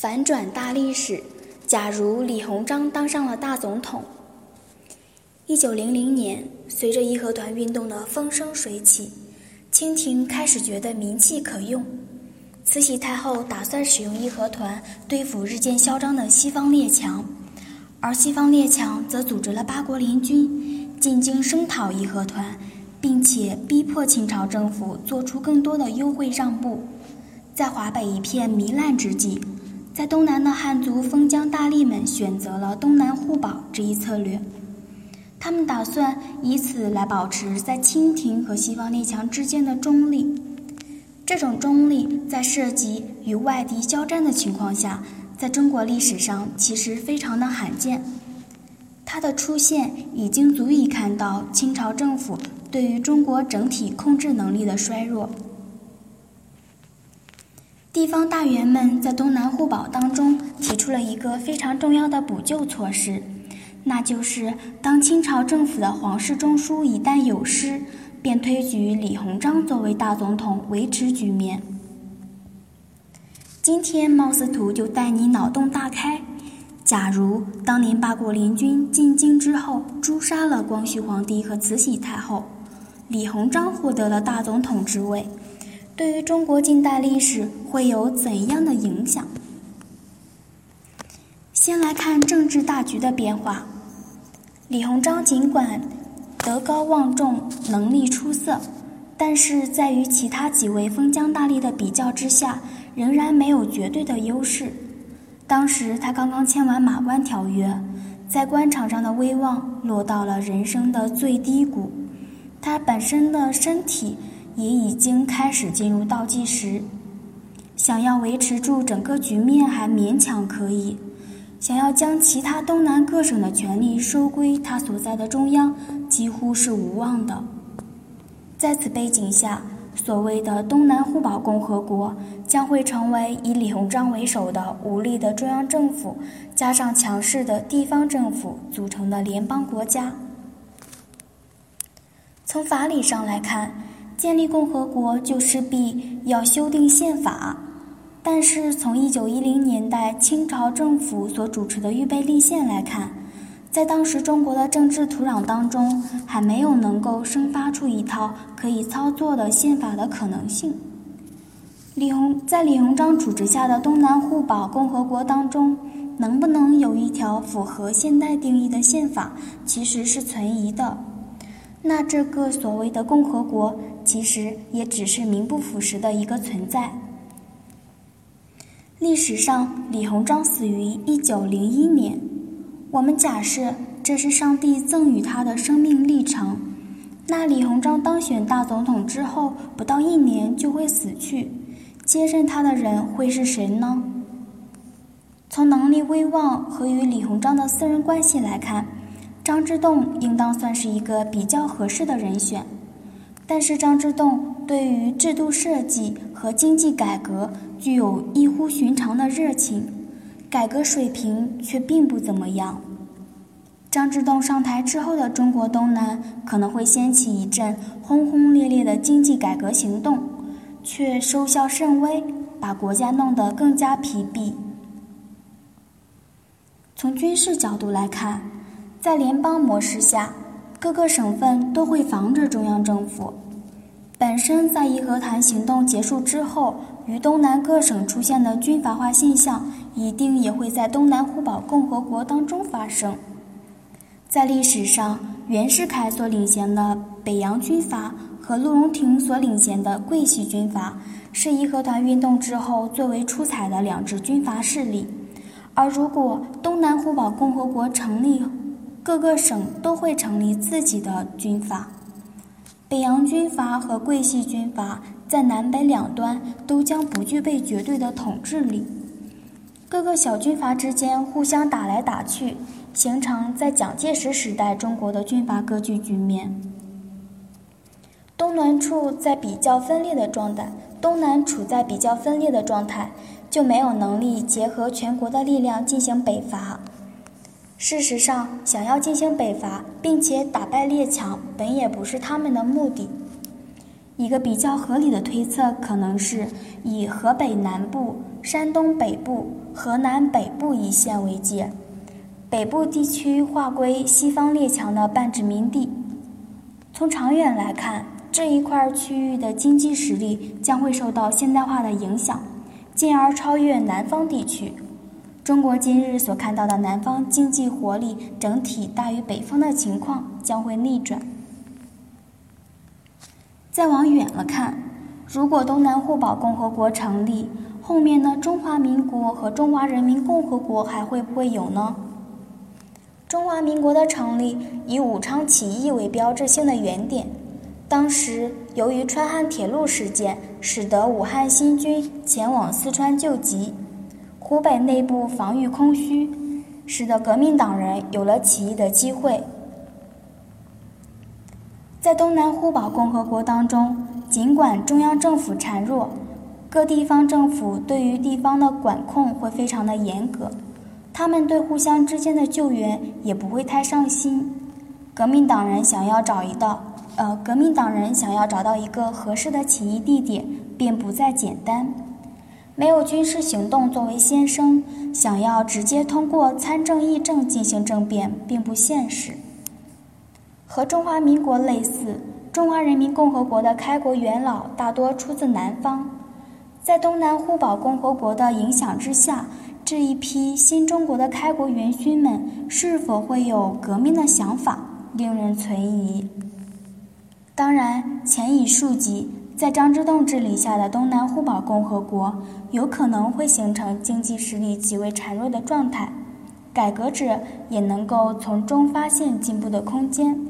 反转大历史。假如李鸿章当上了大总统。一九零零年，随着义和团运动的风生水起，清廷开始觉得名气可用。慈禧太后打算使用义和团对付日渐嚣张的西方列强，而西方列强则组织了八国联军进京声讨义和团，并且逼迫清朝政府做出更多的优惠让步。在华北一片糜烂之际。在东南的汉族封疆大吏们选择了东南互保这一策略，他们打算以此来保持在清廷和西方列强之间的中立。这种中立在涉及与外敌交战的情况下，在中国历史上其实非常的罕见。它的出现已经足以看到清朝政府对于中国整体控制能力的衰弱。地方大员们在东南互保当中提出了一个非常重要的补救措施，那就是当清朝政府的皇室中枢一旦有失，便推举李鸿章作为大总统维持局面。今天貌似图就带你脑洞大开：假如当年八国联军进京之后诛杀了光绪皇帝和慈禧太后，李鸿章获得了大总统之位。对于中国近代历史会有怎样的影响？先来看政治大局的变化。李鸿章尽管德高望重、能力出色，但是在与其他几位封疆大吏的比较之下，仍然没有绝对的优势。当时他刚刚签完《马关条约》，在官场上的威望落到了人生的最低谷，他本身的身体。也已经开始进入倒计时，想要维持住整个局面还勉强可以，想要将其他东南各省的权力收归他所在的中央，几乎是无望的。在此背景下，所谓的东南互保共和国将会成为以李鸿章为首的无力的中央政府加上强势的地方政府组成的联邦国家。从法理上来看。建立共和国就势必要修订宪法，但是从一九一零年代清朝政府所主持的预备立宪来看，在当时中国的政治土壤当中，还没有能够生发出一套可以操作的宪法的可能性。李鸿在李鸿章主持下的东南互保共和国当中，能不能有一条符合现代定义的宪法，其实是存疑的。那这个所谓的共和国。其实也只是名不副实的一个存在。历史上，李鸿章死于一九零一年。我们假设这是上帝赠予他的生命历程。那李鸿章当选大总统之后，不到一年就会死去，接任他的人会是谁呢？从能力、威望和与李鸿章的私人关系来看，张之洞应当算是一个比较合适的人选。但是张之洞对于制度设计和经济改革具有异乎寻常的热情，改革水平却并不怎么样。张之洞上台之后的中国东南可能会掀起一阵轰轰烈烈的经济改革行动，却收效甚微，把国家弄得更加疲弊。从军事角度来看，在联邦模式下。各个省份都会防着中央政府。本身在义和团行动结束之后，与东南各省出现的军阀化现象，一定也会在东南互保共和国当中发生。在历史上，袁世凯所领衔的北洋军阀和陆荣廷所领衔的桂系军阀，是义和团运动之后最为出彩的两支军阀势力。而如果东南互保共和国成立，各个省都会成立自己的军阀，北洋军阀和桂系军阀在南北两端都将不具备绝对的统治力，各个小军阀之间互相打来打去，形成在蒋介石时代中国的军阀割据局面。东南处在比较分裂的状态，东南处在比较分裂的状态，就没有能力结合全国的力量进行北伐。事实上，想要进行北伐，并且打败列强，本也不是他们的目的。一个比较合理的推测，可能是以河北南部、山东北部河南北部一线为界，北部地区划归西方列强的半殖民地。从长远来看，这一块区域的经济实力将会受到现代化的影响，进而超越南方地区。中国今日所看到的南方经济活力整体大于北方的情况将会逆转。再往远了看，如果东南互保共和国成立，后面的中华民国和中华人民共和国还会不会有呢？中华民国的成立以武昌起义为标志性的原点，当时由于川汉铁路事件，使得武汉新军前往四川救急。湖北内部防御空虚，使得革命党人有了起义的机会。在东南互保共和国当中，尽管中央政府孱弱，各地方政府对于地方的管控会非常的严格，他们对互相之间的救援也不会太上心。革命党人想要找一道，呃，革命党人想要找到一个合适的起义地点，便不再简单。没有军事行动作为先声，想要直接通过参政议政进行政变，并不现实。和中华民国类似，中华人民共和国的开国元老大多出自南方，在东南互保共和国的影响之下，这一批新中国的开国元勋们是否会有革命的想法，令人存疑。当然，前已述及。在张之洞治理下的东南互保共和国，有可能会形成经济实力极为孱弱的状态，改革者也能够从中发现进步的空间。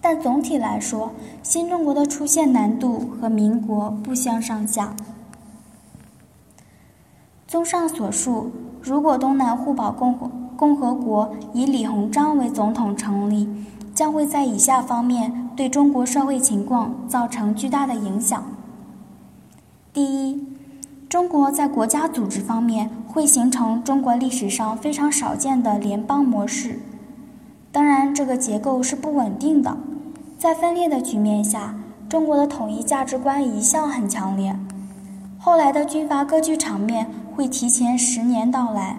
但总体来说，新中国的出现难度和民国不相上下。综上所述，如果东南互保共和共和国以李鸿章为总统成立，将会在以下方面。对中国社会情况造成巨大的影响。第一，中国在国家组织方面会形成中国历史上非常少见的联邦模式。当然，这个结构是不稳定的。在分裂的局面下，中国的统一价值观一向很强烈。后来的军阀割据场面会提前十年到来，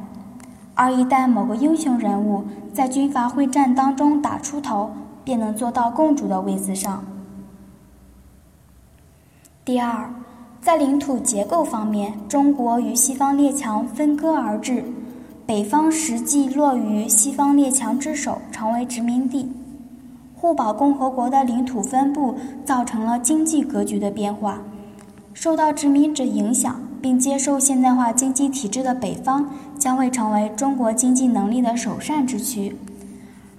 而一旦某个英雄人物在军阀会战当中打出头，便能坐到共主的位子上。第二，在领土结构方面，中国与西方列强分割而治，北方实际落于西方列强之手，成为殖民地。互保共和国的领土分布造成了经济格局的变化，受到殖民者影响并接受现代化经济体制的北方，将会成为中国经济能力的首善之区。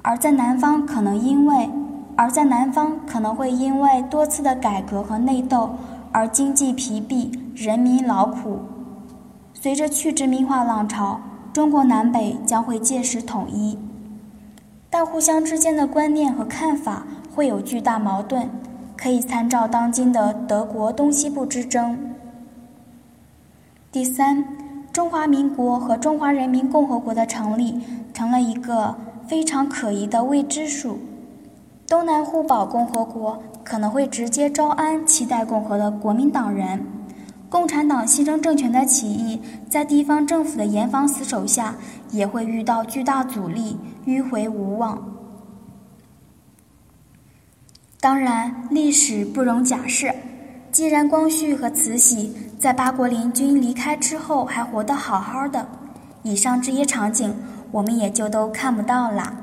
而在南方，可能因为而在南方可能会因为多次的改革和内斗而经济疲弊，人民劳苦。随着去殖民化浪潮，中国南北将会届时统一，但互相之间的观念和看法会有巨大矛盾，可以参照当今的德国东西部之争。第三，中华民国和中华人民共和国的成立成了一个。非常可疑的未知数，东南互保共和国可能会直接招安期待共和的国民党人，共产党新生政权的起义在地方政府的严防死守下也会遇到巨大阻力，迂回无望。当然，历史不容假设，既然光绪和慈禧在八国联军离开之后还活得好好的，以上这些场景。我们也就都看不到了。